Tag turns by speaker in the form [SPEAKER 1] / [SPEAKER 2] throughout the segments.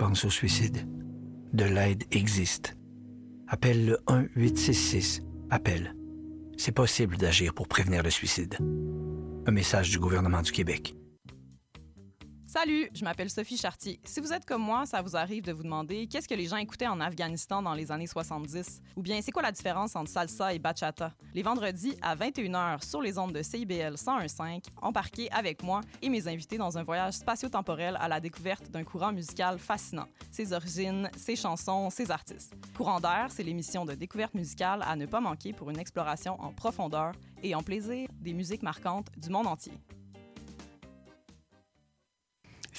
[SPEAKER 1] pense au suicide. De l'aide existe. Appelle le 1-866. Appelle. C'est possible d'agir pour prévenir le suicide. Un message du gouvernement du Québec.
[SPEAKER 2] Salut, je m'appelle Sophie Chartier. Si vous êtes comme moi, ça vous arrive de vous demander qu'est-ce que les gens écoutaient en Afghanistan dans les années 70 ou bien c'est quoi la différence entre salsa et bachata? Les vendredis à 21h sur les ondes de CIBL 101.5, embarquez avec moi et mes invités dans un voyage spatio-temporel à la découverte d'un courant musical fascinant, ses origines, ses chansons, ses artistes. Courant d'air, c'est l'émission de découverte musicale à ne pas manquer pour une exploration en profondeur et en plaisir des musiques marquantes du monde entier.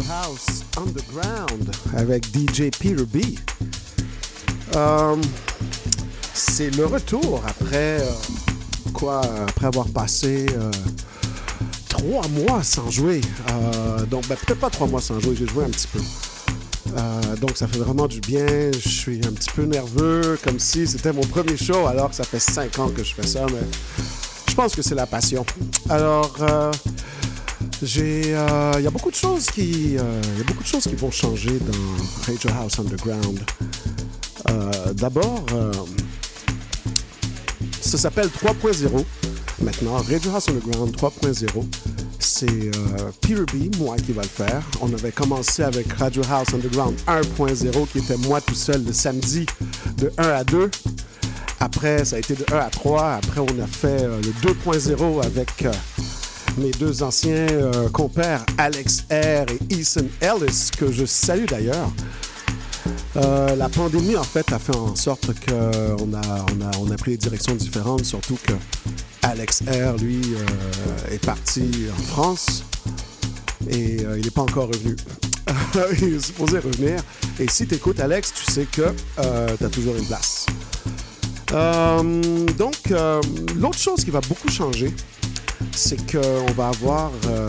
[SPEAKER 3] House Underground avec DJ Peter B. Euh, c'est le retour après euh, quoi après avoir passé euh, trois mois sans jouer. Donc ben, peut-être pas trois mois sans jouer, j'ai joué un petit peu. Donc ça fait vraiment du bien. Je suis un petit peu nerveux, comme si c'était mon premier show, alors que ça fait cinq ans que je fais ça, mais je pense que c'est la passion. Alors j'ai, euh, il y a beaucoup de choses qui, euh, y a beaucoup de choses qui vont changer dans Radio House Underground. Euh, d'abord, ça s'appelle 3.0 maintenant. Radio House Underground 3.0. C'est Peter B, moi qui va le faire. On avait commencé avec Radio House Underground 1.0 qui était moi tout seul le samedi de 1 à 2. Après, ça a été de 1 à 3. Après, on a fait le 2.0 avec mes deux anciens euh, compères, Alex R et Ethan Ellis, que je salue d'ailleurs. Euh, la pandémie, en fait, a fait en sorte qu'on a, on a, on a pris des directions différentes, surtout que Alex R, lui, euh, est parti en France et il n'est pas encore revenu. il est supposé revenir. Et si tu écoutes Alex, tu sais que tu as toujours une place. Donc, l'autre chose qui va beaucoup changer, c'est qu'on va avoir, euh,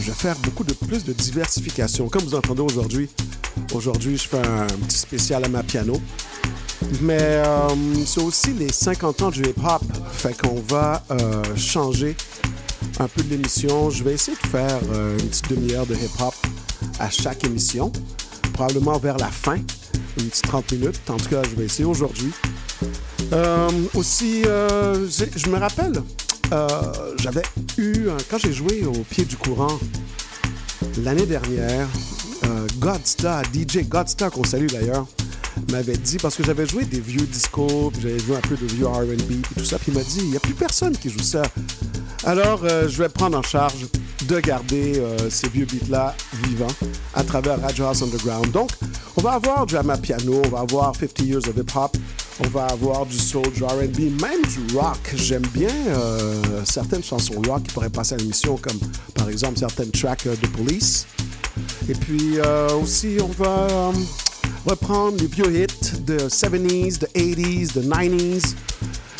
[SPEAKER 3] je vais faire beaucoup de plus de diversification. Comme vous entendez aujourd'hui, aujourd'hui, je fais un petit spécial à ma piano. Mais euh, c'est aussi les 50 ans du hip-hop. Fait qu'on va euh, changer un peu l'émission. Je vais essayer de faire une petite demi-heure de hip-hop à chaque émission. Probablement vers la fin, une petite 30 minutes. En tout cas, je vais essayer aujourd'hui. Aussi, je me rappelle, euh, j'avais eu, quand j'ai joué au pied du courant l'année dernière, euh, Godstar, DJ Godstar, qu'on salue d'ailleurs, m'avait dit, parce que j'avais joué des vieux discos, puis j'avais joué un peu de vieux RB, puis tout ça, puis il m'a dit, il n'y a plus personne qui joue ça. Alors, euh, je vais prendre en charge de garder euh, ces vieux beats-là vivants à travers Radio House Underground. Donc, on va avoir du piano, on va avoir 50 Years of Hip Hop, on va avoir du soul, du R&B, même du rock. J'aime bien euh, certaines chansons rock qui pourraient passer à l'émission, comme par exemple certaines tracks euh, de Police. Et puis euh, aussi, on va reprendre les vieux hits de 70s, de 80s, de 90s,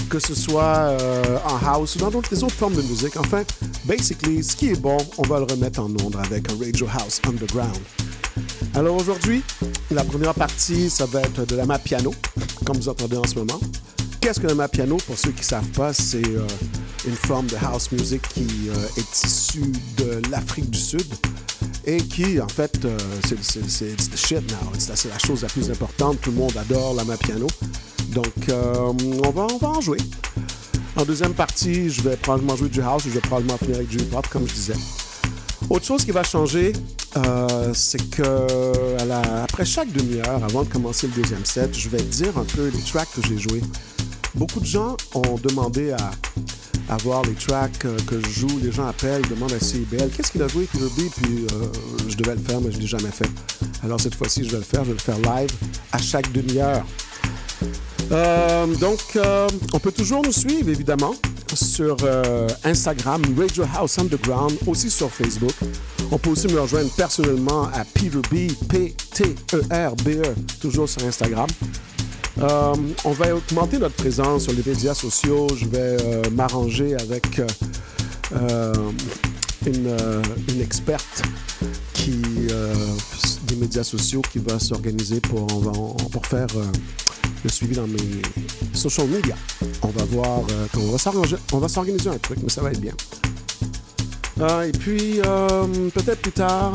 [SPEAKER 3] que ce soit en house ou dans d'autres, autres formes de musique. Enfin, basically, ce qui est bon, on va le remettre en ondes avec un Radio House Underground. Alors aujourd'hui, la première partie, ça va être de la map piano, comme vous entendez en ce moment. Qu'est-ce que la map piano? Pour ceux qui ne savent pas, c'est euh, une forme de house music qui euh, est issue de l'Afrique du Sud et qui, en fait, euh, c'est the shit now. C'est la chose la plus importante. Tout le monde adore la map piano. Donc, on, va, en jouer. En deuxième partie, je vais probablement jouer du house ou je vais probablement finir avec du hip-hop, comme je disais. Autre chose qui va changer, euh, c'est que après chaque demi-heure, avant de commencer le deuxième set, je vais dire un peu les tracks que j'ai joués. Beaucoup de gens ont demandé à, à voir les tracks euh, que je joue. Les gens appellent, demandent à CIBL qu'est-ce qu'il a joué, Killer B, puis euh, je devais le faire, mais je ne l'ai jamais fait. Alors cette fois-ci, je vais le faire. Je vais le faire live à chaque demi-heure. Donc, on peut toujours nous suivre, évidemment, sur euh, Instagram, Radio House Underground, aussi sur Facebook. On peut aussi me rejoindre personnellement à Peter B, P-T-E-R-B-E, E, toujours sur Instagram. Euh, on va augmenter notre présence sur les médias sociaux. Je vais euh, m'arranger avec une, une experte des médias sociaux qui va s'organiser pour, pour faire le suivi dans mes social media. On va voir, euh, qu'on va s'arranger, on va s'organiser un truc, mais ça va être bien. Euh, et puis, euh, peut-être plus tard,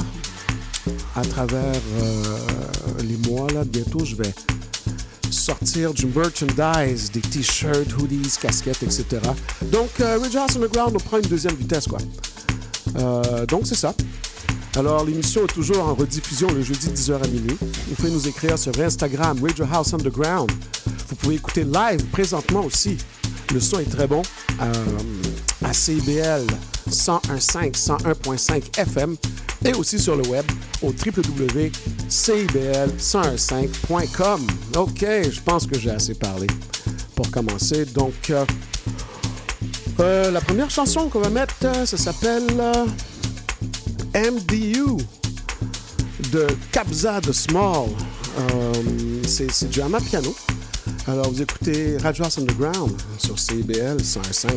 [SPEAKER 3] à travers euh, les mois, là, bientôt, je vais sortir du merchandise, des t-shirts, hoodies, casquettes, etc. Donc, Ridge House Underground, on prend une deuxième vitesse, quoi. Donc, c'est ça. Alors, l'émission est toujours en rediffusion le jeudi 10h à minuit. Vous pouvez nous écrire sur Instagram, Radio House Underground. Vous pouvez écouter live présentement aussi. Le son est très bon. Euh, à CIBL 101.5, 101.5 FM et aussi sur le web au www.cibl1015.com. OK, je pense que j'ai assez parlé pour commencer. Donc, euh, euh, la première chanson qu'on va mettre, ça s'appelle MDU de Kabza de Small. Euh, c'est du Hama piano. Alors, vous écoutez Radio Underground sur CIBL 105.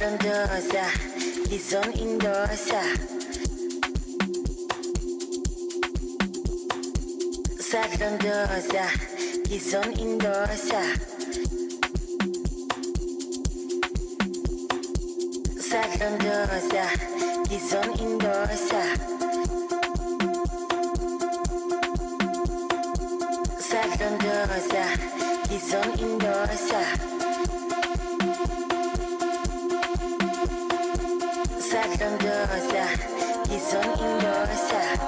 [SPEAKER 4] don't endorser, this on endorser. Sac don't endorser, this on endorser. Sac don't endorser, this on endorser. Sac don't
[SPEAKER 5] endorser, this on endorser. 던져서 기선인도사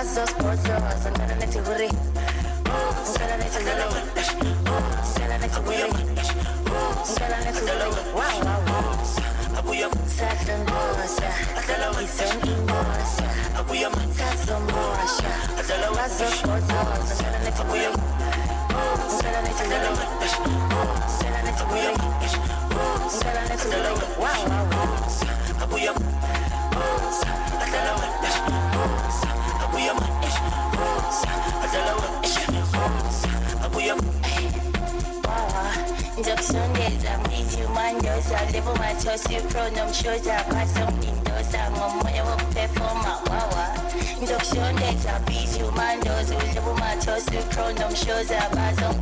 [SPEAKER 5] pasos por dos Andar en ese burri Andar en ese burri Andar en en Wow, wow, en en en en Wow, wow,
[SPEAKER 4] Injection days, I'm easy man
[SPEAKER 5] does I live on my toes, you pronoun shows I got something
[SPEAKER 6] does I'm a model performer, wow Injection days, I'm easy man does I live on my toes, you I got I'm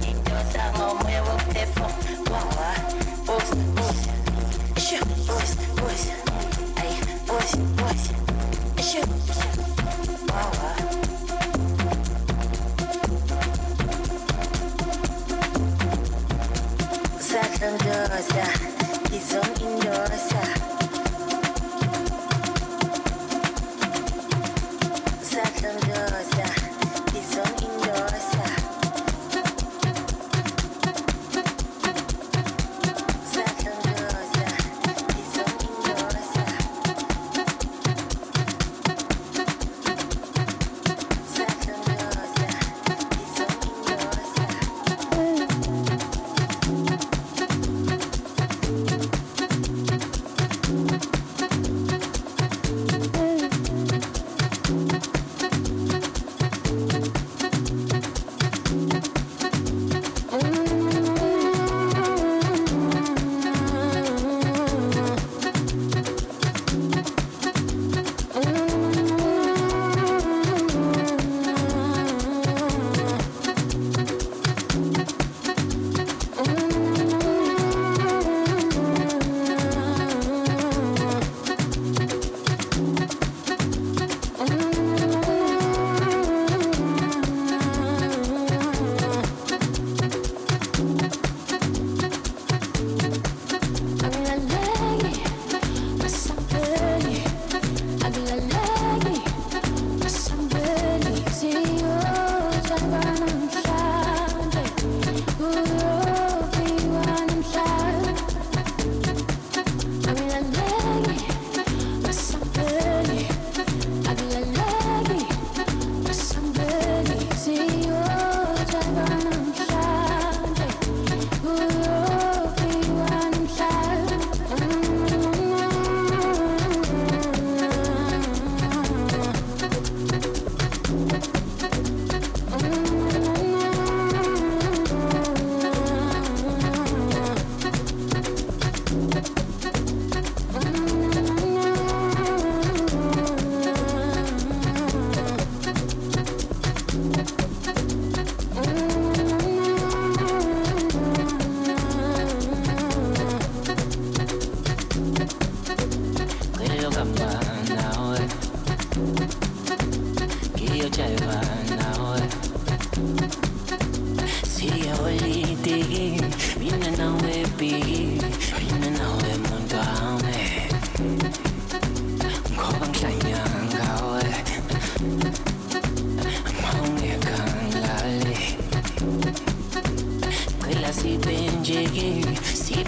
[SPEAKER 6] 넌 도사 이성인 도사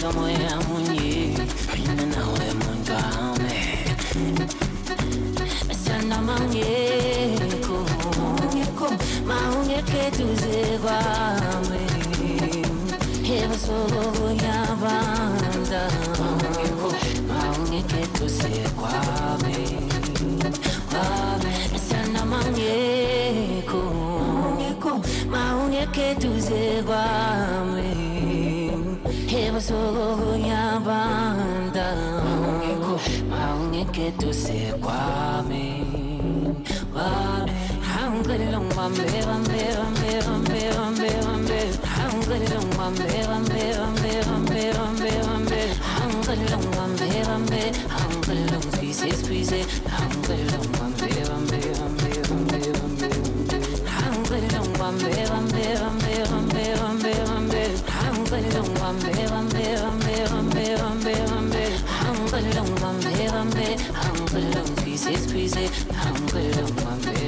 [SPEAKER 6] kama ya mwenye mimi nawe mwangame sana mangeko mangeko maungeke tuzevame hevasogo ya banda maungeko maungeke tuzekwame sana mangeko mangeko
[SPEAKER 7] maungeke tuzekwame 소야 반다고 마음에게 두세 과민 한글로만 매번 매번 매번 매번 매번 매번 한글로만 매번 매번 매번 매번 매번 매번 한글로만 매번 매 한글로 스피세
[SPEAKER 3] 스피세 한글로만 매번 매번 매번 매번 매번 한글로만 매번 매번 매번 매번 매번 Hang along, I'm here, I'm there. Hang along, pieces, pieces. Hang along, I'm here.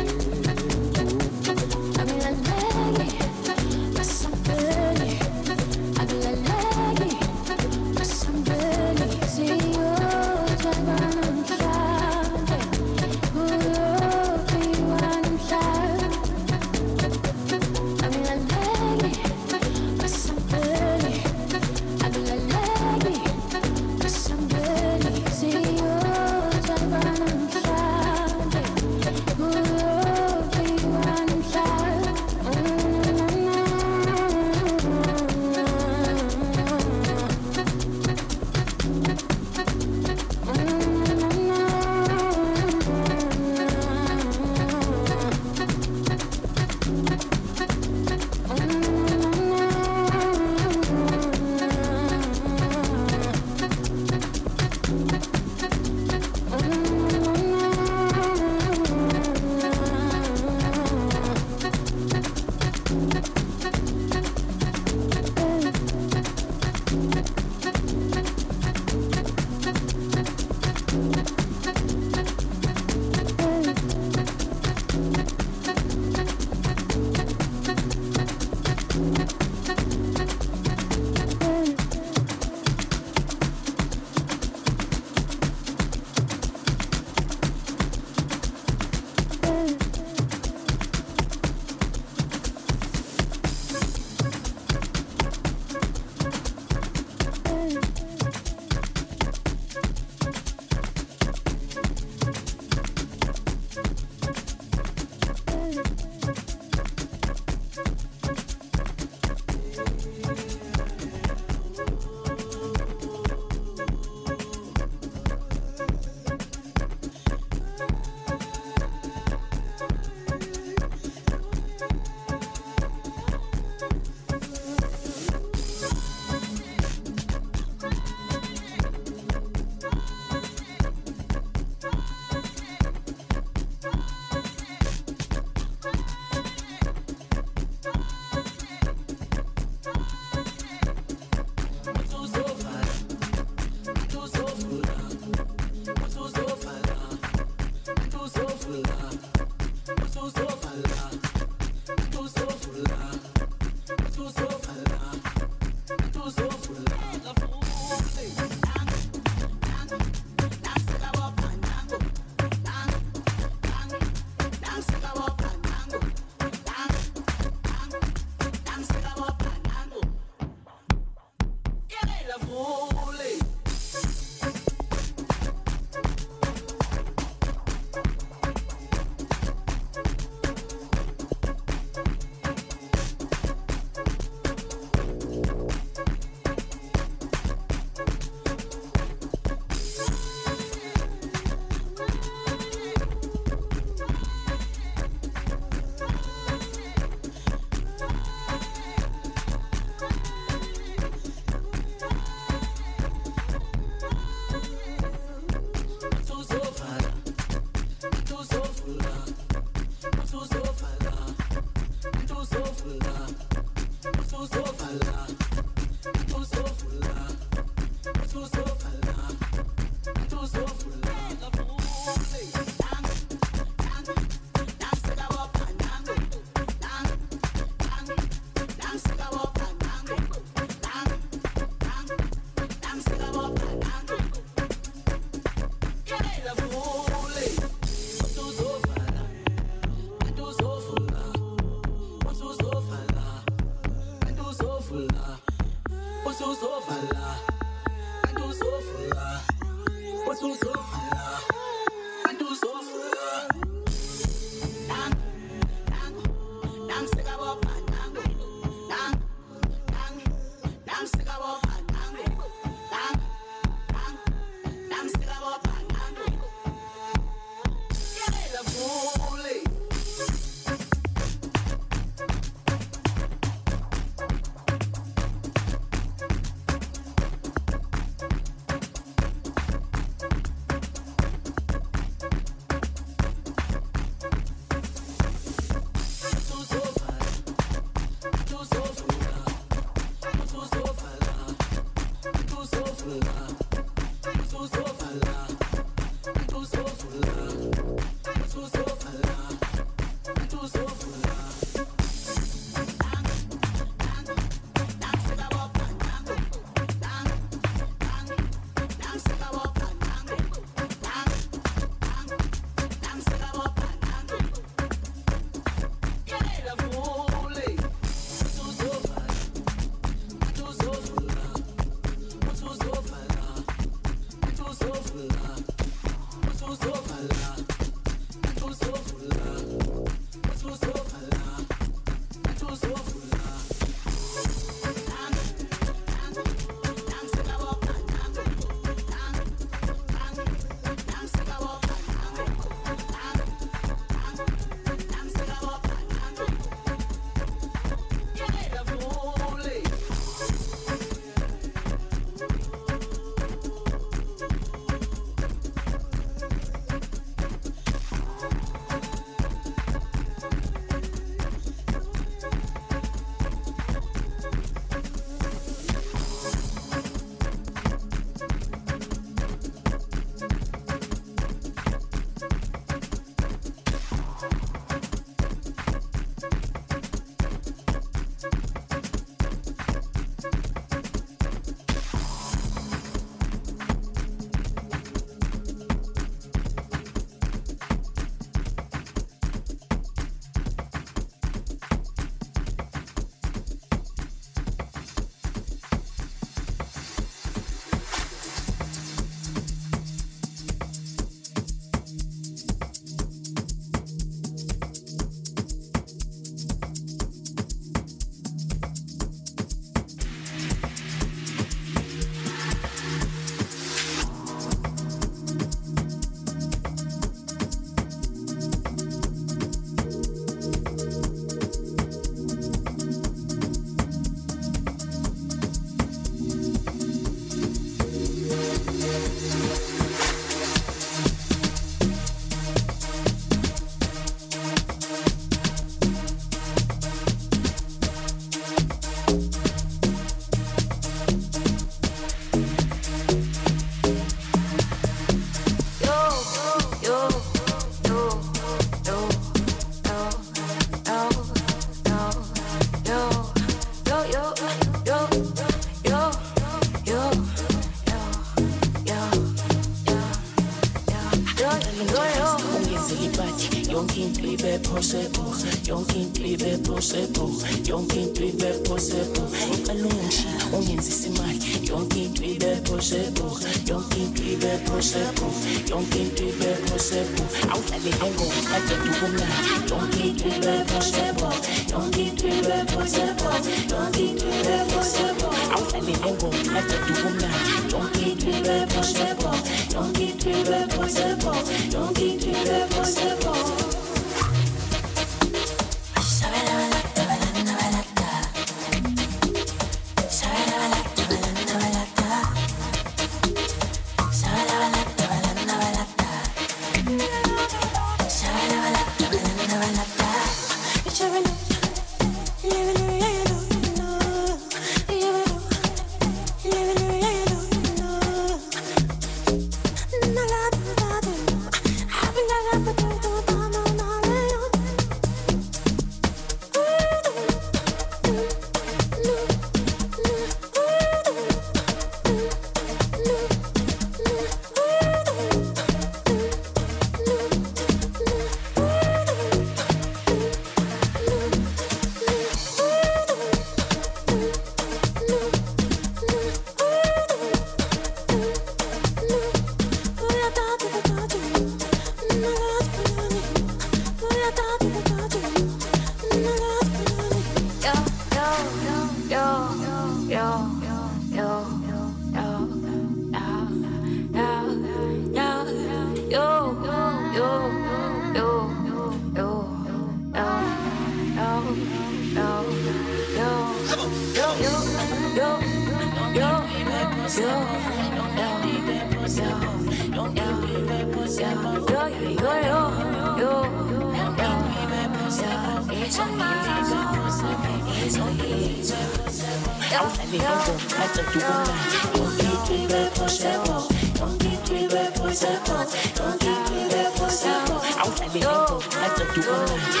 [SPEAKER 3] Oh.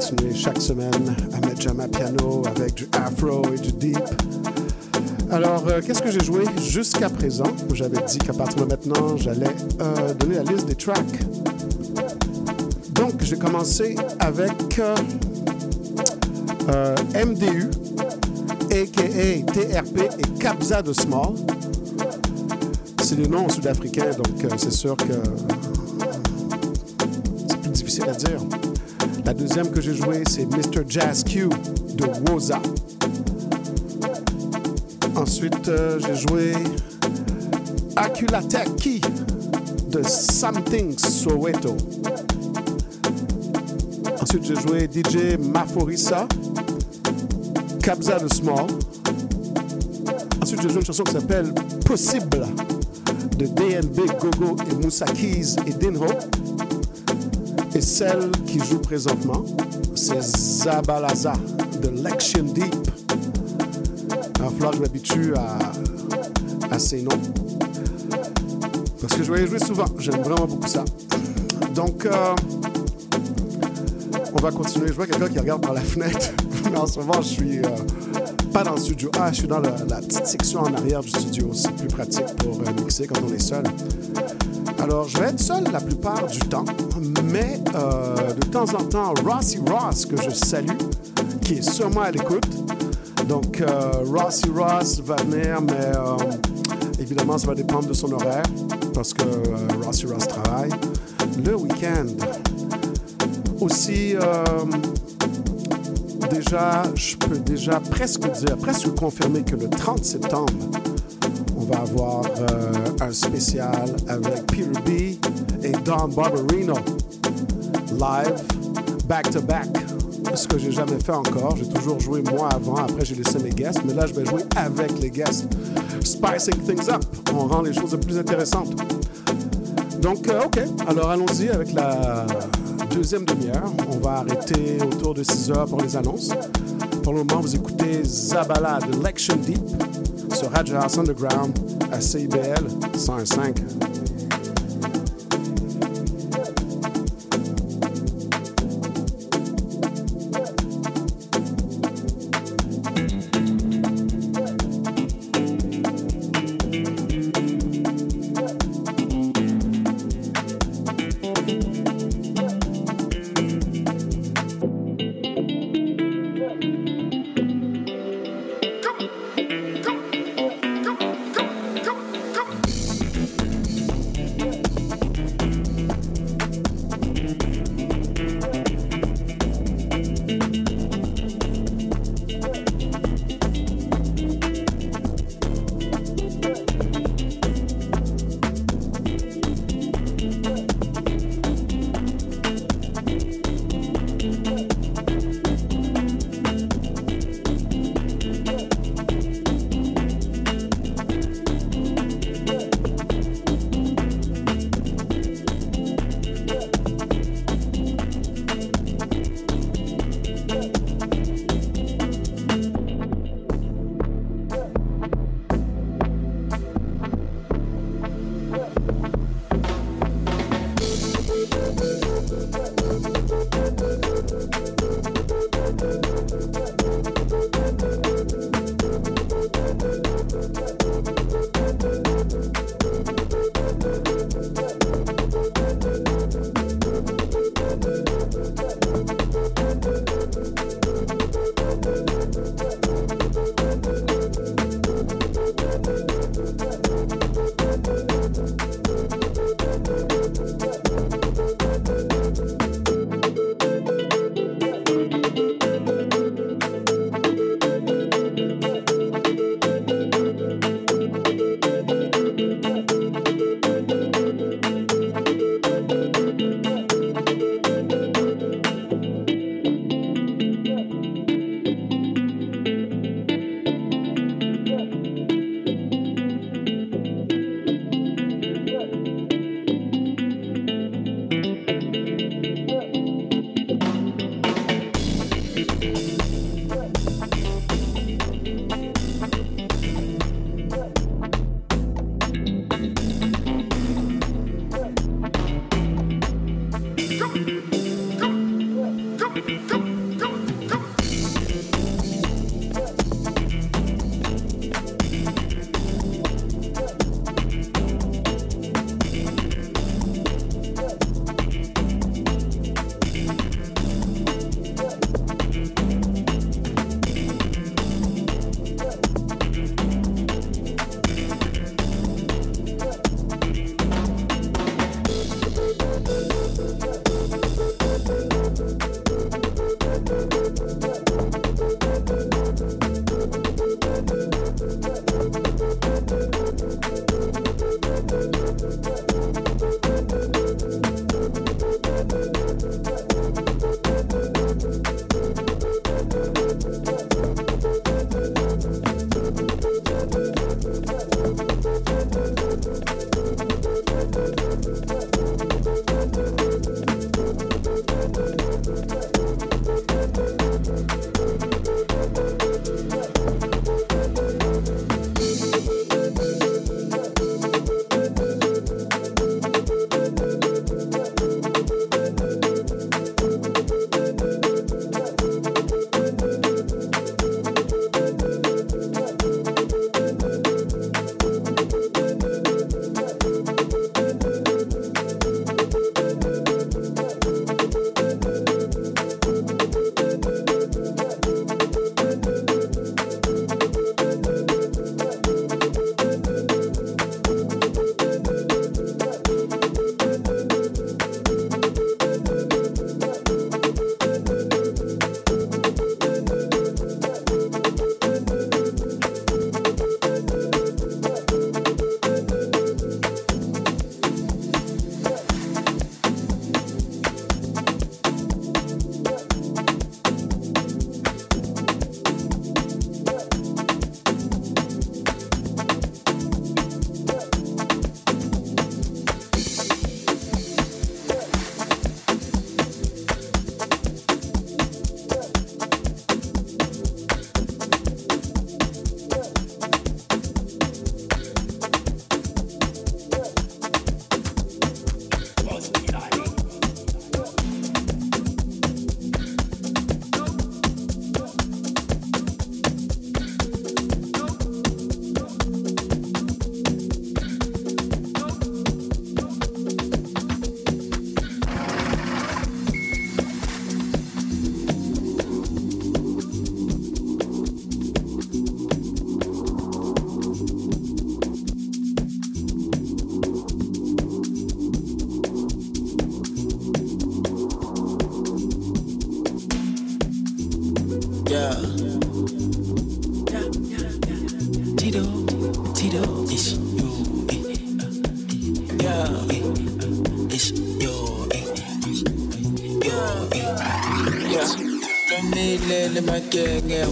[SPEAKER 3] Continuer chaque semaine à mettre ma piano avec du afro et du deep. Alors, euh, qu'est-ce que j'ai joué jusqu'à présent? J'avais dit qu'à partir de maintenant, j'allais euh, donner la liste des tracks. Donc, j'ai commencé avec euh, MDU, a.k.a. TRP et Kabza de Small. C'est des noms sud-africains, donc c'est sûr que c'est plus difficile à dire. La deuxième que j'ai jouée, c'est Mr. Jazz Q de Woza. Ensuite, euh, j'ai joué Akulateki de Something Soweto. Ensuite, j'ai joué DJ Maforisa, Kabza de Small. Ensuite, j'ai joué une chanson qui s'appelle Possible de DNB, Gogo et Moussa et Dinho. Celle qui joue présentement, c'est Zabalaza de Lection Deep. Il falloir que je m'habitue à, à ces noms. Parce que je vais y jouer souvent. J'aime vraiment beaucoup ça. Donc, euh, on va continuer. Je vois quelqu'un qui regarde par la fenêtre. En ce moment, je suis euh, pas dans le studio A, je suis dans la, la petite section en arrière du studio. C'est plus pratique pour euh, mixer quand on est seul. Alors, je vais être seul la plupart du temps, mais euh, de temps en temps, Rossi Ross, que je salue, qui est sûrement à l'écoute. Donc, euh, Rossi Ross va venir, mais euh, évidemment, ça va dépendre de son horaire, parce que euh, Rossi Ross travaille le week-end. Aussi, déjà, je peux déjà presque dire, presque confirmer que le 30 septembre, on va avoir un spécial avec Peter B et Don Barberino live, back to back. ce que j'ai jamais fait encore. J'ai toujours joué moi avant, après j'ai laissé mes guests, mais là je vais jouer avec les guests. Spicing things up, on rend les choses plus intéressantes. Donc, euh, ok, alors allons-y avec la deuxième demi-heure. On va arrêter autour de 6 heures pour les annonces. Pour le moment, vous écoutez Zabala de Lection Deep sur Radio House Underground à CIBL 105.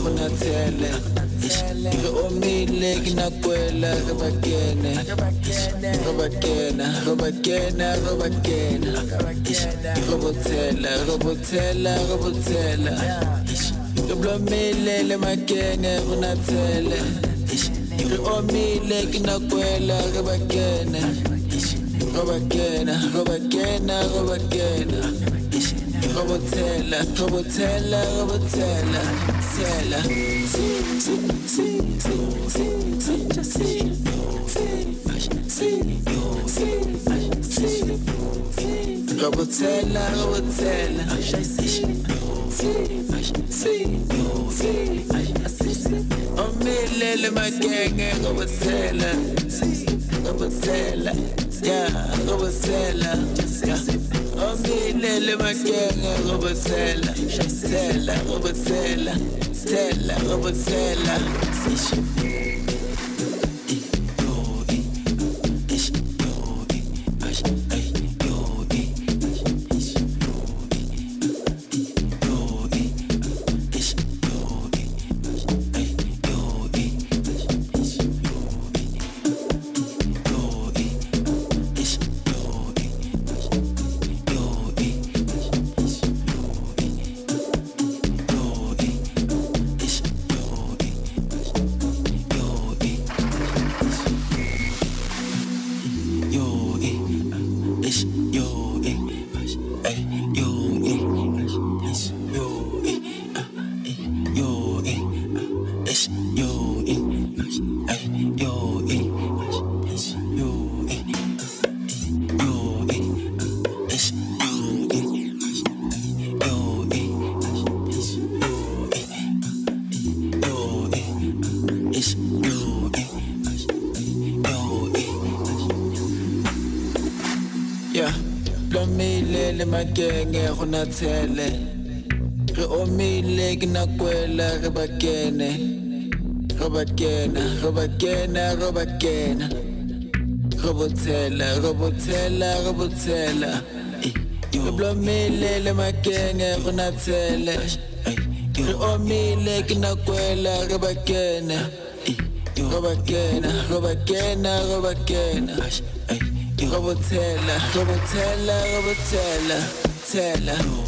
[SPEAKER 8] funa tele Ke omile ke nakwela ke ba kene Ke ba kene, ke le makene funa tele Ke omile ke nakwela ke ba kene Robotella, Robotella, Robotella, Tella. Robotella, Robotella. Omilele magenge, eh, Robotella. Robotella, yeah, Robotella, yeah. Binele makene robotela Tela robotela Tela robotela Sishe na tshele re omile ke nakwela re ba kene re ba kena re ba kena re ba kena re botsela re botsela re botsela re blomile le makenge go na tshele re omile ke nakwela re ba kene re ba kena re ba kena re ba kena Robotella, Robotella, tell.
[SPEAKER 9] No.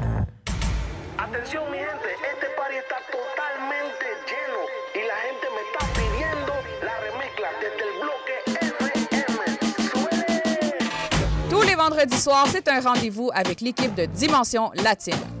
[SPEAKER 10] Atención mi gente, este party está totalmente lleno y la gente me está pidiendo la remezcla desde el bloque FM.
[SPEAKER 2] Tous les vendredis soirs, c'est un rendez-vous avec l'équipe de Dimension Latine.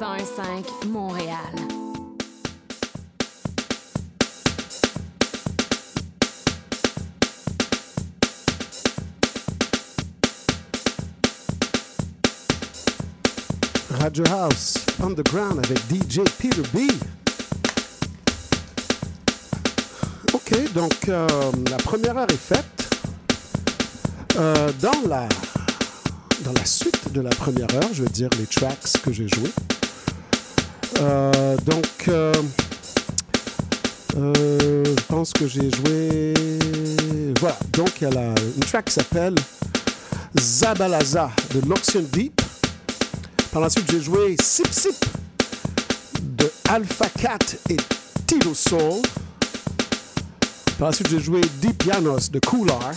[SPEAKER 11] CIBL 105 Montréal.
[SPEAKER 3] Radio House Underground avec DJ Peter B. OK, donc euh, la première heure est faite. Euh, dans, la, dans la suite de la première heure, je vais dire les tracks que j'ai joués. Euh, donc, euh, euh, je pense que j'ai joué. Voilà, donc il y a la- une track qui s'appelle Zabalaza de Loxion Deep. Par la suite, j'ai joué Sip Sip de Alpha Cat et Tito Soul. Par la suite, j'ai joué Deep Pianos de Coolar.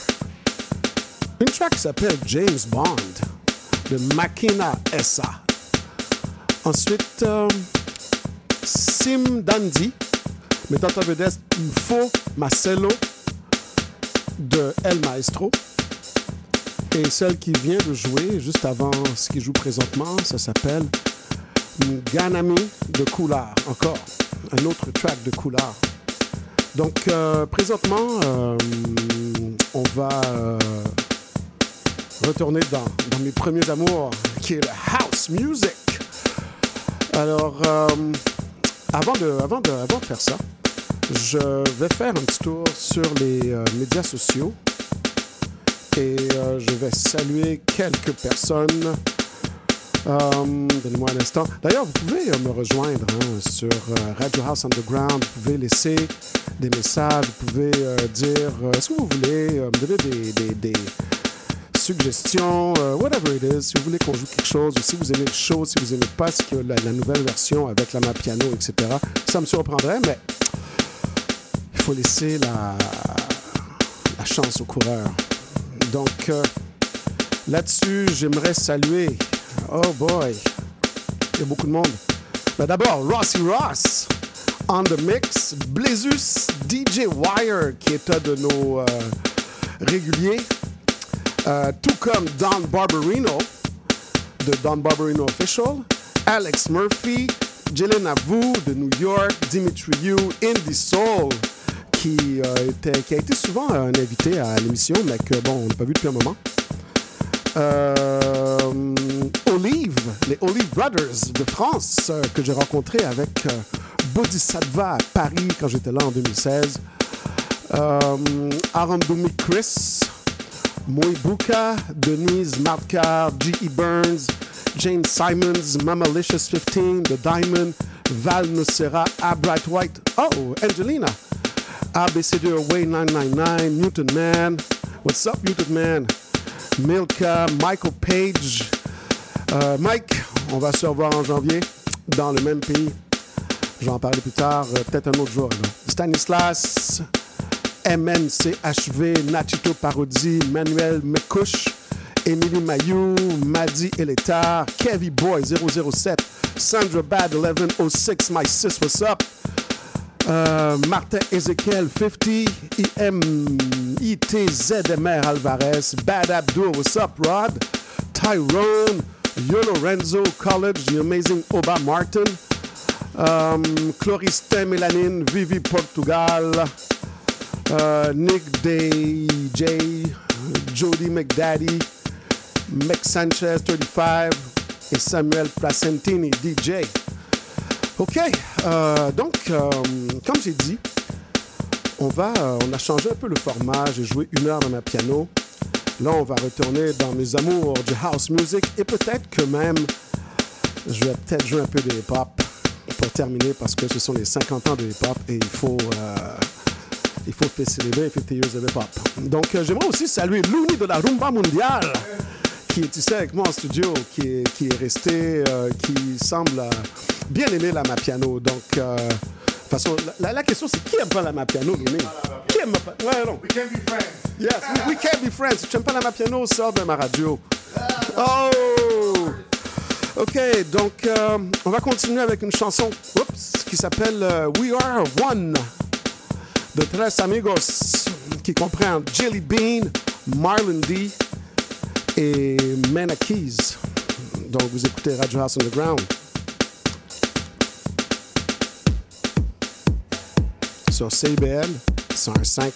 [SPEAKER 3] Une track qui s'appelle James Bond de Makina Essa. Ensuite, Sim Dandy, mettant en vedette Faux Marcelo de El Maestro. Et celle qui vient de jouer juste avant ce qu'il joue présentement, ça s'appelle Ganami de Koulard. Encore un autre track de Koulard. Donc euh, présentement, euh, on va euh, retourner dans, dans mes premiers amours, qui est le house music. Alors, avant, de, avant, de, avant de faire ça, je vais faire un petit tour sur les euh, médias sociaux et euh, je vais saluer quelques personnes. Euh, Donnez-moi un instant. D'ailleurs, vous pouvez me rejoindre hein, sur euh, Radio House Underground. Vous pouvez laisser des messages. Vous pouvez dire ce que vous voulez, me donner des- des suggestions, euh, whatever it is. Si vous voulez qu'on joue quelque chose, ou si vous aimez le show, si vous aimez pas ce que la, la nouvelle version avec la main piano, etc. Ça me surprendrait, mais il faut laisser la, chance au coureur. Donc, euh, là-dessus, j'aimerais saluer. Oh boy, il y a beaucoup de monde. Mais d'abord, Rossi Ross, on the mix. Blazus, DJ Wire, qui est un de nos euh, réguliers. Euh, tout comme Don Barberino, de Don Barberino Official. Alex Murphy, Jalen Avou de New York, Dimitri Yu, Indie Soul, qui, euh, était, qui a été souvent un invité à l'émission, mais que bon, on n'a pas vu depuis un moment. Euh, Olive, les Olive Brothers de France, euh, que j'ai rencontré avec euh, Bodhisattva à Paris quand j'étais là en 2016. Um, Arambumi Chris, Moibuka, Denise Markar, G.E. Burns, Jane Simons, Mamalicious 15, The Diamond, Val Nocera, A Bright White, oh, Angelina, ABCD Away 999, Newton Man, what's up, Newton Man? Milka, Michael Page, euh, Mike, on va se revoir en janvier dans le même pays. Je vais en parler plus tard, euh, peut-être un autre jour. Stanislas, MNCHV, Nachito Parodi, Manuel Mekouche, Émilie Mayou, Madi Eletar, Kevy Boy 007, Sandra Bad 1106, My Sis, what's up? Euh, Martin Ezekiel 50, IM, ITZMR Alvarez, Bad Abdul, what's up, Rod? Tyrone, Yo Lorenzo College, The Amazing Oba Martin, um, Cloristin Mélanine, Vivi Portugal, uh, Nick Day, J, Jody McDaddy, Mick Sanchez 35 et Samuel Placentini, DJ. OK, euh, donc, euh, comme j'ai dit, on, va, euh, on a changé un peu le format. J'ai joué une heure dans ma piano. Là, on va retourner dans mes amours du house music et peut-être que même, je vais peut-être jouer un peu de hip-hop pour terminer parce que ce sont les 50 ans de hip-hop et il faut, euh, il faut célébrer 50 years of hip-hop. Donc, euh, j'aimerais aussi saluer Looney de la rumba mondiale qui est ici avec moi en studio, qui est, qui est resté, euh, qui semble euh, bien aimer la Mapiano. Donc, euh, de toute façon, la, la question c'est qui aime pas la Mapiano, Looney? Qui aime pas? Ouais, non. We can be friends. Yes, we, we can be friends. Si tu n'aimes pas la Mapiano, sors de ma radio. Oh! OK, donc on va continuer avec une chanson qui s'appelle We Are One de Tres Amigos, qui comprend Jelly Bean, Marlon D et Mena. Donc vous écoutez Radio House Underground. Sur CIBL 105.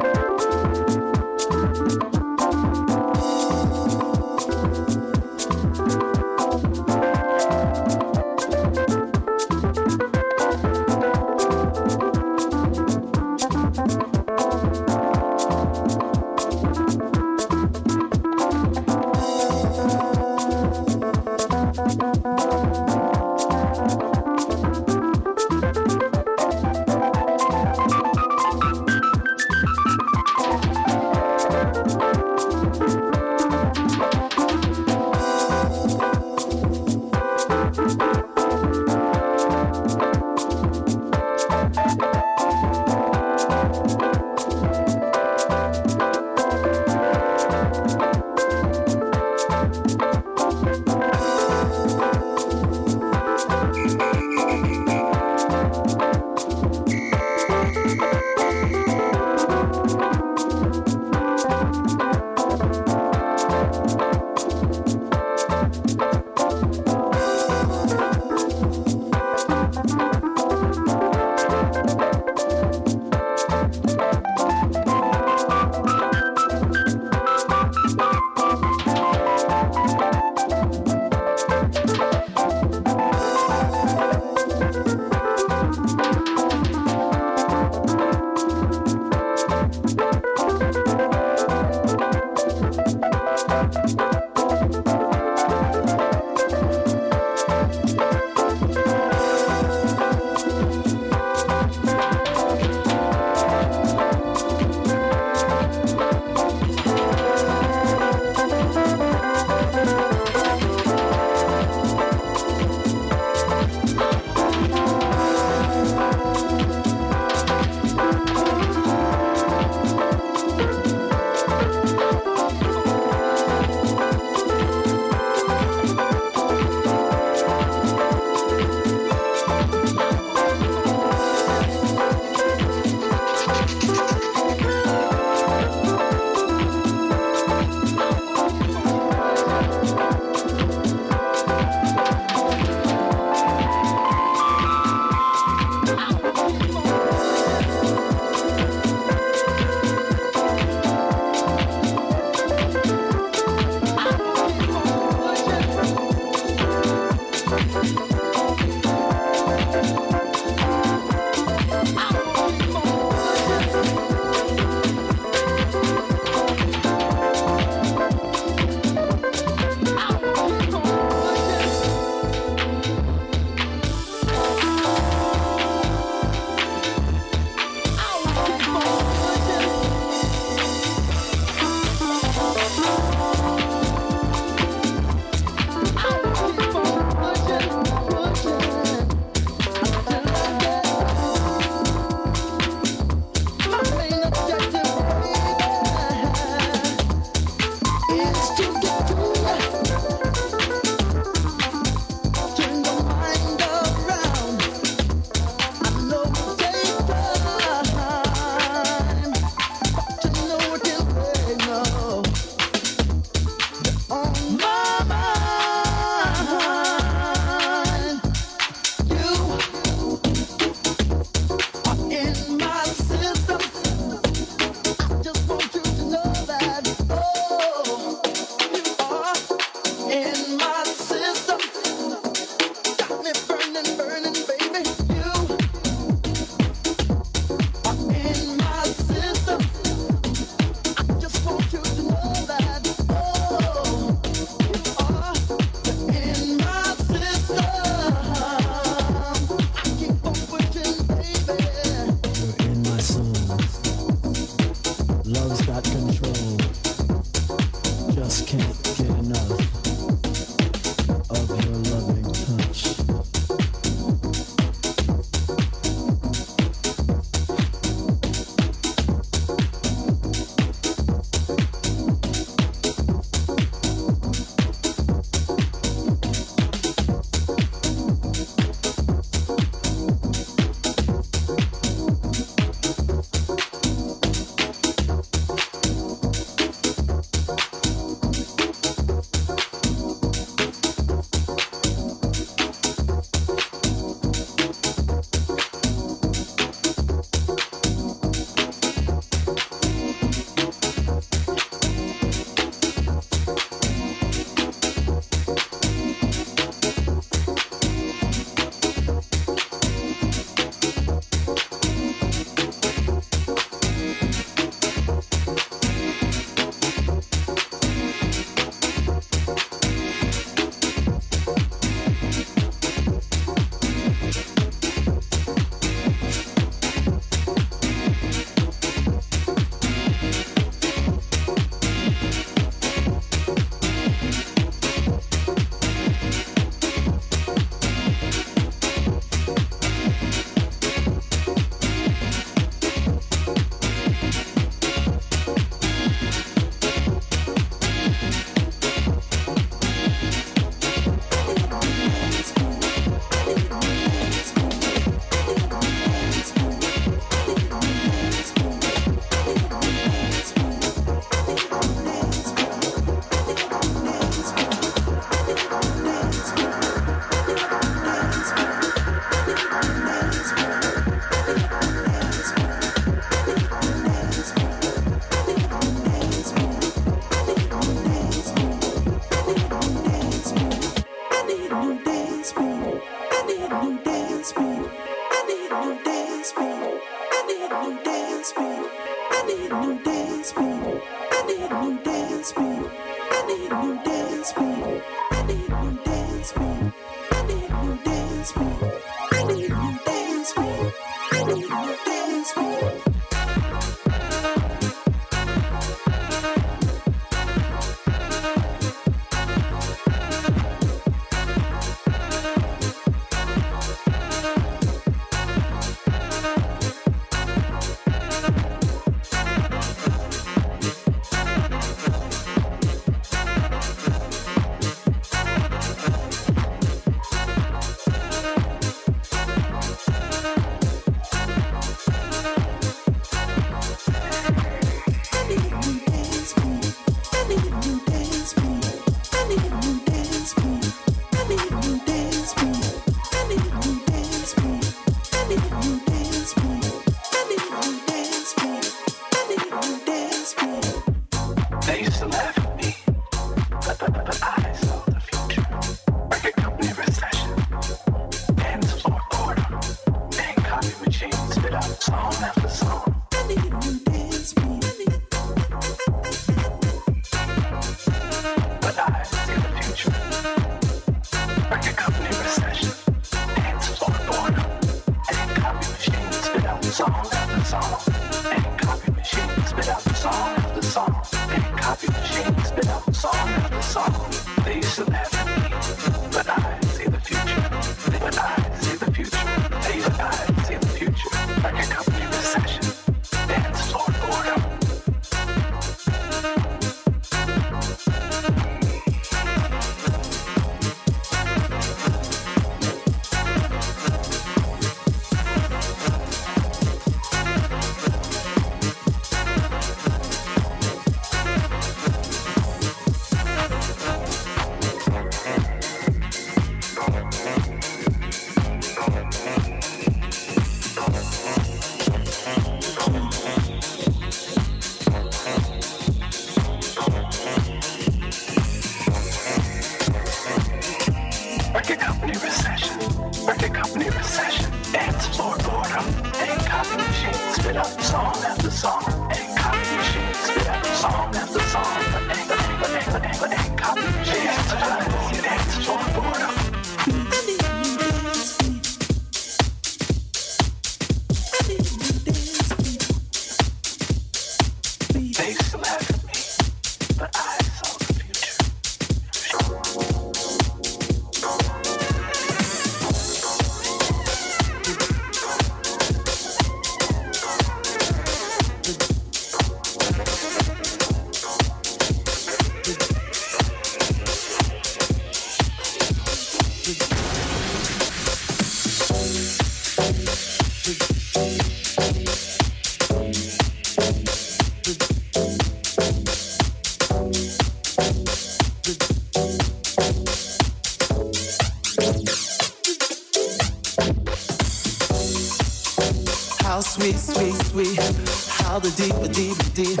[SPEAKER 12] deep.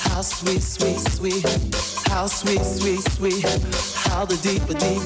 [SPEAKER 12] How sweet, sweet, sweet. How sweet, sweet, sweet. How the deep, deep.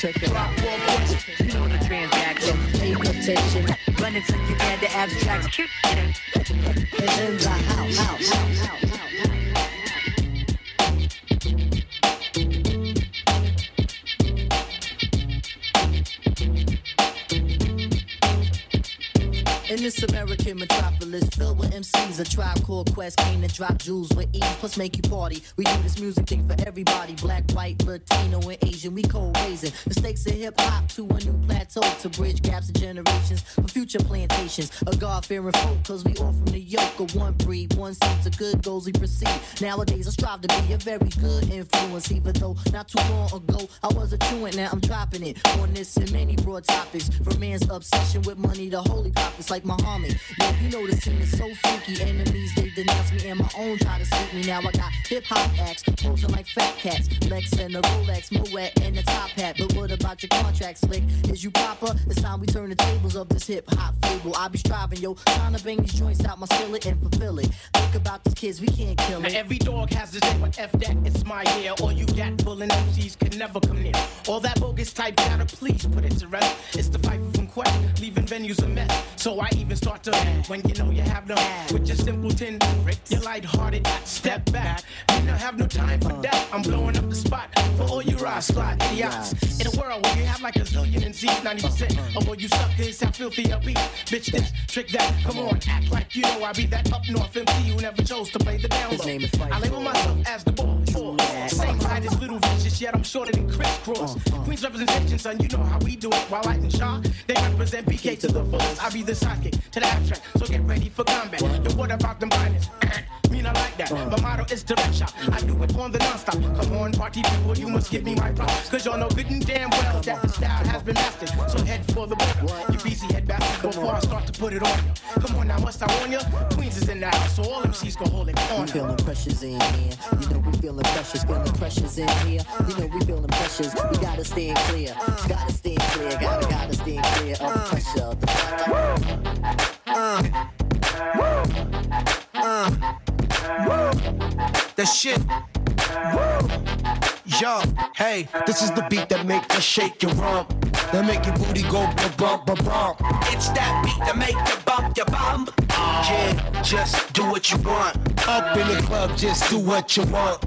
[SPEAKER 13] Check it A God fearing folk, cause we all from the yoke of one breed, one seed to good goals we proceed. Nowadays, I strive to be a very good influence, even though not too long ago I was a truant. Now I'm dropping it on this and many broad topics. From man's obsession with money to holy prophets like Muhammad. Yo, you know the scene is so freaky. Enemies, they denounce me and my own try to sneak me. Now I got hip hop acts, posing like fat cats. Lex and the Rolex, Moet and the top hat. But what about your contract, slick? Is you proper? It's time we turn the tables of this hip hop fable. I be striving, yo, trying to bang these joints out my skillet and fulfill it. Think about kids, we can't kill
[SPEAKER 14] Now every dog has his day, but F that, it's my year. All you gat pulling MCs can never come near. All that bogus type gotta please put it to rest. It's the fight from Quest, leaving venues a mess. So I even start to when you know you have no with your simpleton tricks. You're lighthearted, step back. You don't have no time for that. I'm blowing up the spot for all you rock slot idiots. In a world where you have like a zillion and Z's, 90% of all you suckers have filthy up beat. Bitch this, trick that, come on, act like you know I be that up north MC who never chose to play the down
[SPEAKER 13] His name is Fight
[SPEAKER 14] I label myself as the ball. Same height as little vicious, yet I'm shorter than crisscross. Uh, uh. Queen's representation, son, you know how we do it. While Light and Shaw, they represent BK to the fullest. I be the sidekick to the abstract, so get ready for combat. Yo, what about them binders? mean I like that. My motto is direct shot. I do it on the non-stop. Come on, party people, you must give me my props. Cause y'all know good and damn well that the style has been mastered. So head for the border. You busy head back before I start to put it on you. Come on now, must I warn you? Queens is in the house, so all MCs can hold it on.
[SPEAKER 13] We feeling pressures in here. You know we feeling pressures, feeling pressures in here. You know we feeling pressures. We gotta stand clear. Gotta stand clear. Gotta gotta stand clear of the pressure.
[SPEAKER 15] The shit. Hey, this is the beat that make you shake your rump. That make your booty go ba bump, bump, bump. It's that beat that make you bump your bump. Yeah, just do what you want. Up in the club, just do what you want.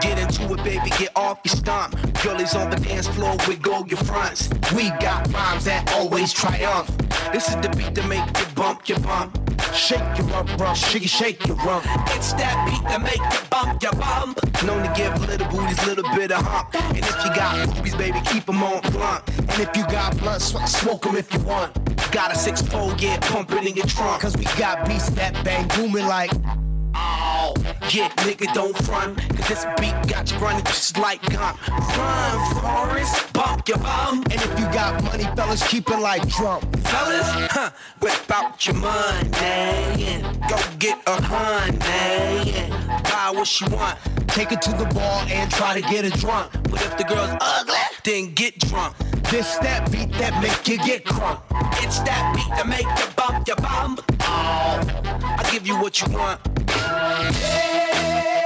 [SPEAKER 15] Get into it, baby, get off your stomp. Girlies on the dance floor, we go your fronts. We got rhymes that always triumph. This is the beat that make you bump your bump. Shake your rump, rump, shake, shake your rump. It's that beat that make you bump your bump. Known to give little booties little bit of hump. And if you got boobies, baby, keep them on blunt. And if you got blunt, sw- smoke them if you want. Got a six fold, yeah, pump it in your trunk. Cause we got beats that bang booming like. Oh, yeah, nigga, don't front. Cause this beat got you running just like gun. Run, Forrest, bump your bum. And if you got money, fellas, keep it like Trump. Fellas, huh, whip out your money go get a honey buy what you want. Take it to the bar and try to get it drunk. But if the girl's ugly, then get drunk. This that beat that make you get crunk. It's that beat that make you bump your bum. Oh, I give you what you want. B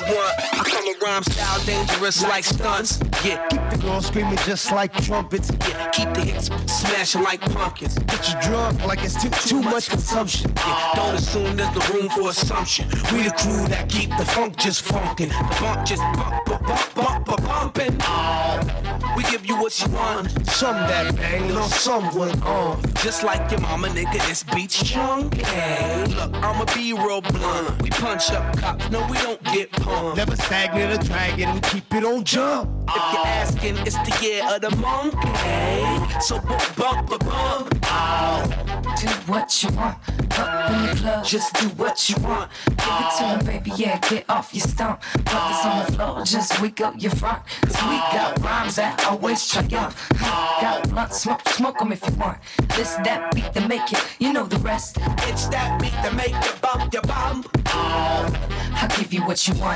[SPEAKER 15] what you want. I come a rhyme style dangerous like stunts. Yeah, keep the girls screaming just like trumpets. Yeah, keep the hits smashing like pumpkins. Get you drunk like it's too too much consumption. Yeah, don't assume there's no room for assumption. We the crew that keep the funk just funkin', the bump just bump bump bump bump bump bumpin'. Oh, we give you what you want. Some that bang, little someone on. Just like your mama, nigga, this beats chunky. Look, I'ma be real blunt. We punch up cops, no, we don't get pumped. Never stagnant or dragging, we keep it on jump. If you're uh-huh. asking, it's the year of the monkey. So bump, bump, bump, bump.
[SPEAKER 16] Do what you want. Up in the club, just do what you want. Give it to him, uh-huh. baby, yeah, get off your stump. Put this on the floor, just wiggle your front. Cause we got rhymes that always triumph. Huh, Got blunt, smoke, smoke 'em if you want. This, that beat to make it, you know the rest.
[SPEAKER 15] It's that beat that make you bump your bum.
[SPEAKER 16] I'll give you what you want.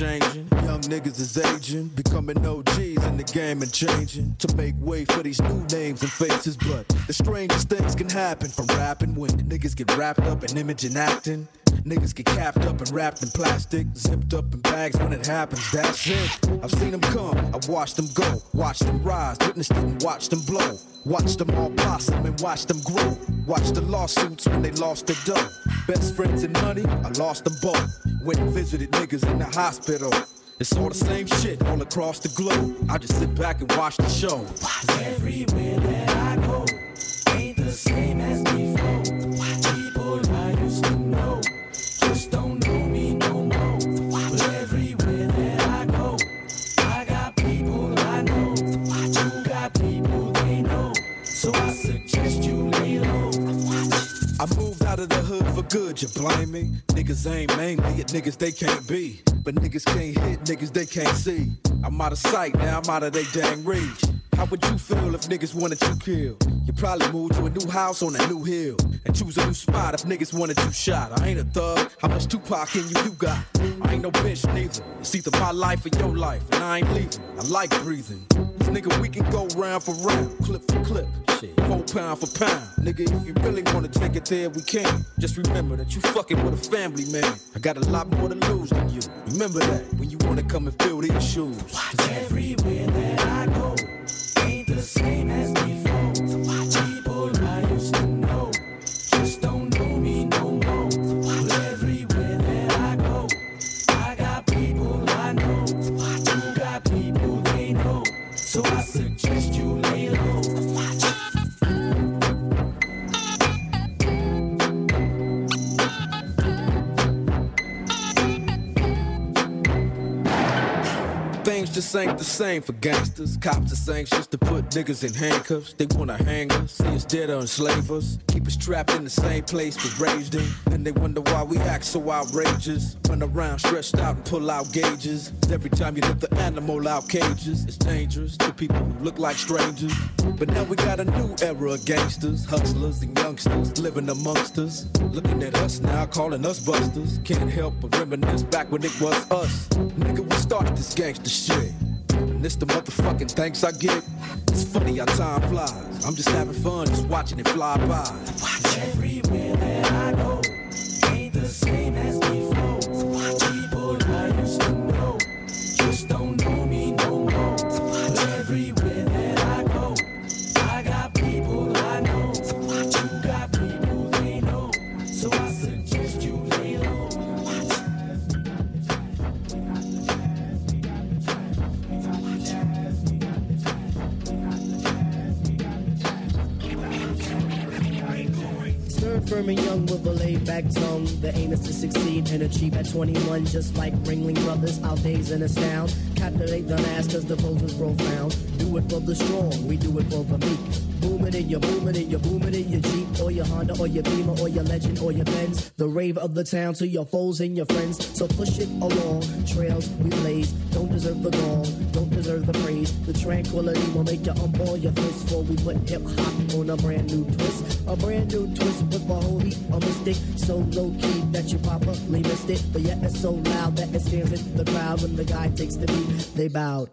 [SPEAKER 17] changing. Young niggas is aging. Becoming OGs in the game and changing. To make way for these new names and faces. But the strangest things can happen from rapping when niggas get wrapped up in image and acting. Niggas get capped up and wrapped in plastic, zipped up in bags when it happens. That's it. I've seen them come, I've watched them go, watched them rise, witnessed it and watched them blow. Watched them all blossom and watched them grow. Watched the lawsuits when they lost their dough. Best friends and money, I lost them both. Went and visited niggas in the hospital. It's all the same shit all across the globe. I just sit back and watch the show.
[SPEAKER 18] Everywhere that I go, ain't the same as before.
[SPEAKER 17] Out of the hood for good, you blame me? Niggas ain't mainly at niggas they can't be. But niggas can't hit niggas they can't see. I'm out of sight, now I'm out of they dang reach. How would you feel if niggas wanted you killed? You probably move to a new house on a new hill. And choose a new spot if niggas wanted you shot. I ain't a thug. How much Tupac in you you got? I ain't no bitch neither. It's either my life or your life, and I ain't leaving. I like breathing. This nigga, we can go round for round, clip for clip. Shit, four pound for pound. Nigga, if you really wanna take it there, we can. Just remember that you fucking with a family man. I got a lot more to lose than you. Remember that when you wanna come and fill these shoes.
[SPEAKER 18] Watch Everywhere that I go, the same as just
[SPEAKER 17] ain't the same for gangsters. Cops is anxious to put niggas in handcuffs. They wanna hang us, see us dead or enslave us. Keep us trapped in the same place we're raised in. And they wonder why we act so outrageous. Run around stretched out and pull out gauges. Every time you lift the animal out cages, it's dangerous to people who look like strangers. But now we got a new era of gangsters, hustlers, and youngsters living amongst us. Looking at us now, calling us busters. Can't help but reminisce back when it was us. Nigga, we started this gangster shit. And this the motherfucking thanks I get. It's funny how time flies. I'm just having fun, just watching it fly by.
[SPEAKER 18] Everywhere that I go, ain't the same as before.
[SPEAKER 13] Firm, young with a laid back tongue. The aim is to succeed and achieve at 21, just like Ringling Brothers. Our days and astound. Calculate the last cause the pose is profound. Do it for the strong, we do it for the meek. Boom it in your boom it in your boom it in your Jeep or your Honda or your Beamer or your Legend or your Benz. The rave of the town to your foes and your friends. So push it along. Trails we blaze. Don't deserve the gong. Don't deserve the praise. The tranquility will make you unball your fists before we put hip hop on a brand new twist. A brand new twist with a holy or mystic, so low key that you probably missed it. But yet it's so loud that it stands in the crowd when the guy takes the beat. They bowed.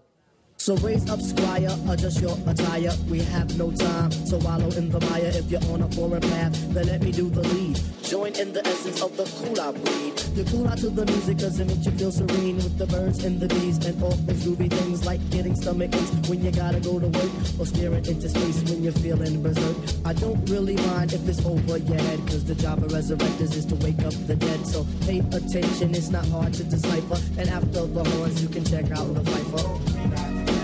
[SPEAKER 13] So raise up, squire, adjust your attire. We have no time to wallow in the mire. If you're on a foreign path, then let me do the lead. Join in the essence of the cool out breed. You cool out to the music cause it makes you feel serene with the birds and the bees and all those groovy things like getting stomach aches when you gotta go to work or staring into space when you're feeling berserk. I don't really mind if it's over your head cause the job of resurrectors is to wake up the dead. So pay attention, it's not hard to decipher. And after the horns, you can check out the fifer.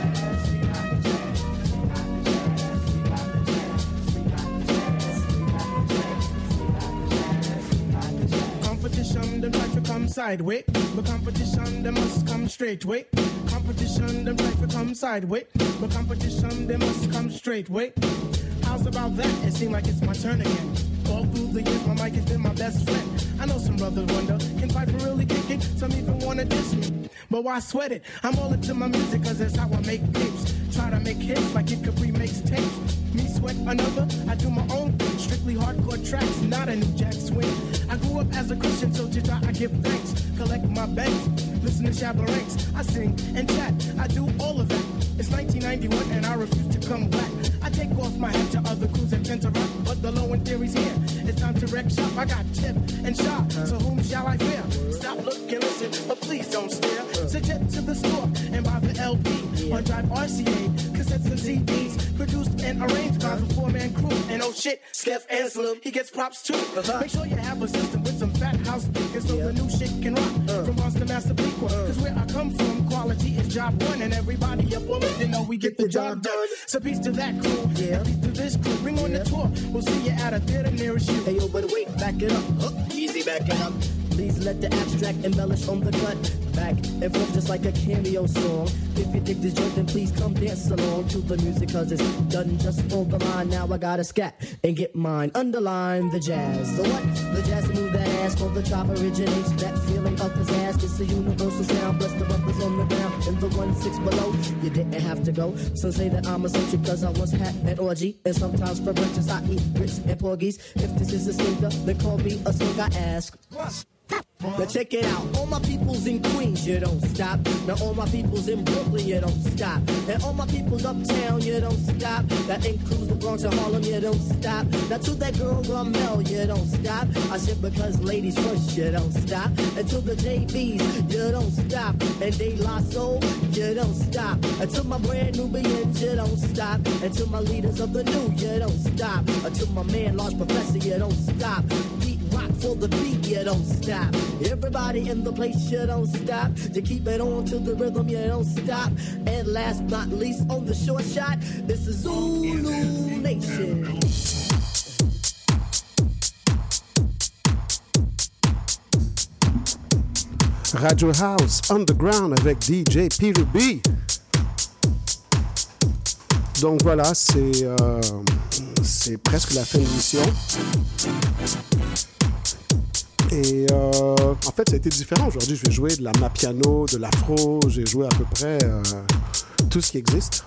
[SPEAKER 14] Sideways. But competition, they must come straight way. Competition, them try to come sideways. But competition, they must come straight way. How's about that? It seems like it's my turn again. All through the years, my mic has been my best friend. I know some brothers wonder, can Piper really kick it? Some even wanna diss me. But why sweat it? I'm all into my music, cause that's how I make tapes. Try to make hits like Kid Capri makes tapes. Me sweat another, I do my own thing. Strictly hardcore tracks, not a new jack swing. I grew up as a Christian, so to God I give thanks. Collect my banks, listen to Shabba Ranks. I sing and chat, I do all of that. It's 1991 and I refuse to come back. I take off my hat to other crews that tend to rock, but the low end theory's here. It's time to wreck shop. I got tip and shot, so whom shall I fear? Stop, look, and listen, but please don't stare. Suggest to the store and buy the LP on Drive RCA, cassettes and CDs, produced and arranged by the four-man crew. And oh shit, Skeff and Slim, he gets props too. Uh-huh. Make sure you have a system with some fat house speakers so the new shit can rock. Uh. From Monster Master Bleakwa, cause where I come from, quality is job one, and everybody up on you know we get the job done. So peace to that crew, yeah. peace to this crew. Bring on the tour, we'll see you at a theater nearest you.
[SPEAKER 13] Hey yo, but wait, back it up. Huh, easy back it up. Please let the abstract embellish on the cut. Back and just like a cameo song. If you dig this joint, then please come dance along to the music, cause it's done just for the line. Now I gotta scat and get mine. Underline the jazz. The what? The jazz move that ass for the chop originates. That feeling of pizzazz. It's a universal sound. Bless the brothers on the ground in the one six below. You didn't have to go. Some say that I'm a soldier cause I once had an orgy. And sometimes for breakfast I eat grits and porgies. If this is a stinker, then call me a skunk. I ask. Now check it out. All my peoples in Queens, you don't stop. Now all my peoples in Brooklyn, you don't stop. And all my peoples uptown, you don't stop. That includes the Bronx and Harlem, you don't stop. Now to that girl Ramel, you don't stop. I said because ladies first, you don't stop. And to the JBs, you don't stop. And De La Soul, you don't stop. And to my brand new Nubians, you don't stop. And to my leaders of the new, you don't stop. To my man, Large Professor, you don't stop. Beat beat. Everybody in the place, you don't stop. You keep it on to the rhythm, you don't stop. And last but least, on the short shot, this is Zulu Nation.
[SPEAKER 3] Radio House Underground avec DJ Peter B. Donc voilà, c'est euh, c'est presque la fin de l'émission. Et euh, en fait, ça a été différent. Aujourd'hui, je vais jouer de la mapiano, de l'afro. J'ai joué à peu près euh, tout ce qui existe.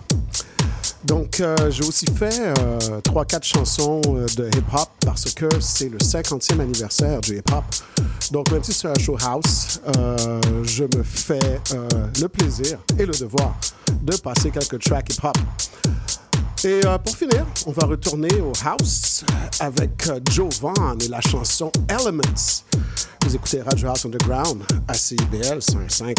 [SPEAKER 3] Donc, euh, j'ai aussi fait euh, 3-4 chansons de hip-hop parce que c'est le 50e anniversaire du hip-hop. Donc, même si c'est un show house, je me fais le plaisir et le devoir de passer quelques tracks hip-hop. Et euh, pour finir, on va retourner au house avec euh, Joe Vaughn et la chanson Elements. Vous écoutez Radio House Underground à CIBL 105.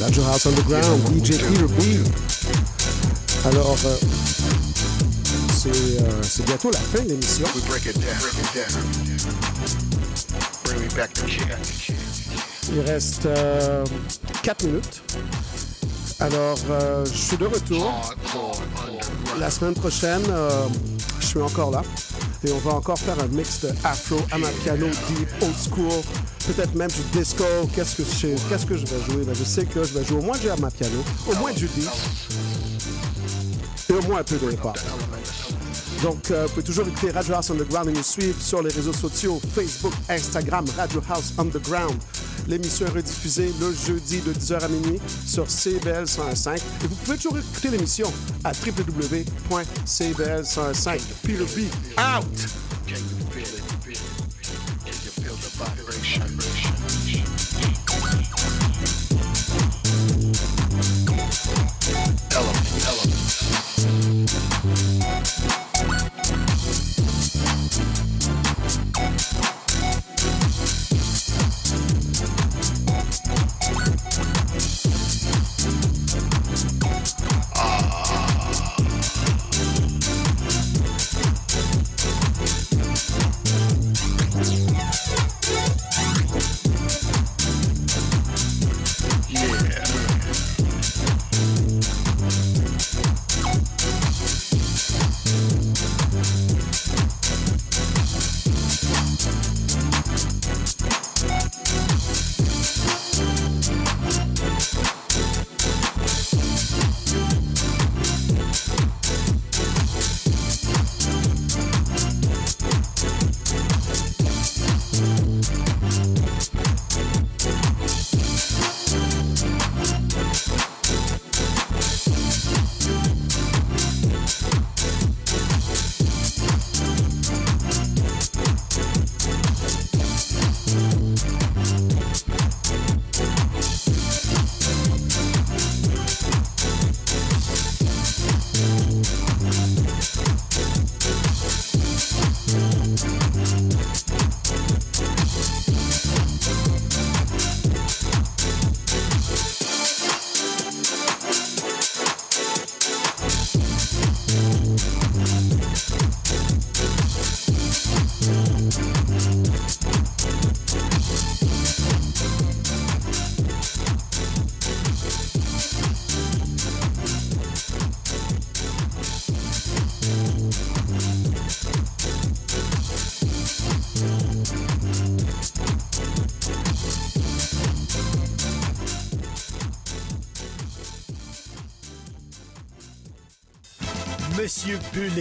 [SPEAKER 3] Radio House Underground, DJ Peter B. Alors, euh, c'est euh, c'est bientôt la fin de l'émission. Il reste 4 minutes. Alors, euh, je suis de retour. La semaine prochaine, euh, je suis encore là. Et on va encore faire un mix de afro, amapiano, deep, old school, peut-être même du disco. Qu'est-ce que je, vais jouer? Ben, je sais que je vais jouer au moins du amapiano, au moins du deep, et au moins un peu de hip-hop. Donc, euh, vous pouvez toujours écouter Radio House Underground et nous suivre sur les réseaux sociaux Facebook, Instagram, Radio House Underground. L'émission est rediffusée le jeudi de 10h à minuit sur CBL 105. Et vous pouvez toujours écouter l'émission à www.cbl105. Peter B. Out!
[SPEAKER 15] Element, element.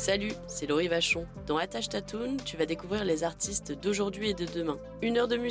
[SPEAKER 19] Salut, c'est Laurie Vachon. Dans Attache Tatoon, tu vas découvrir les artistes d'aujourd'hui et de demain. Une heure de musique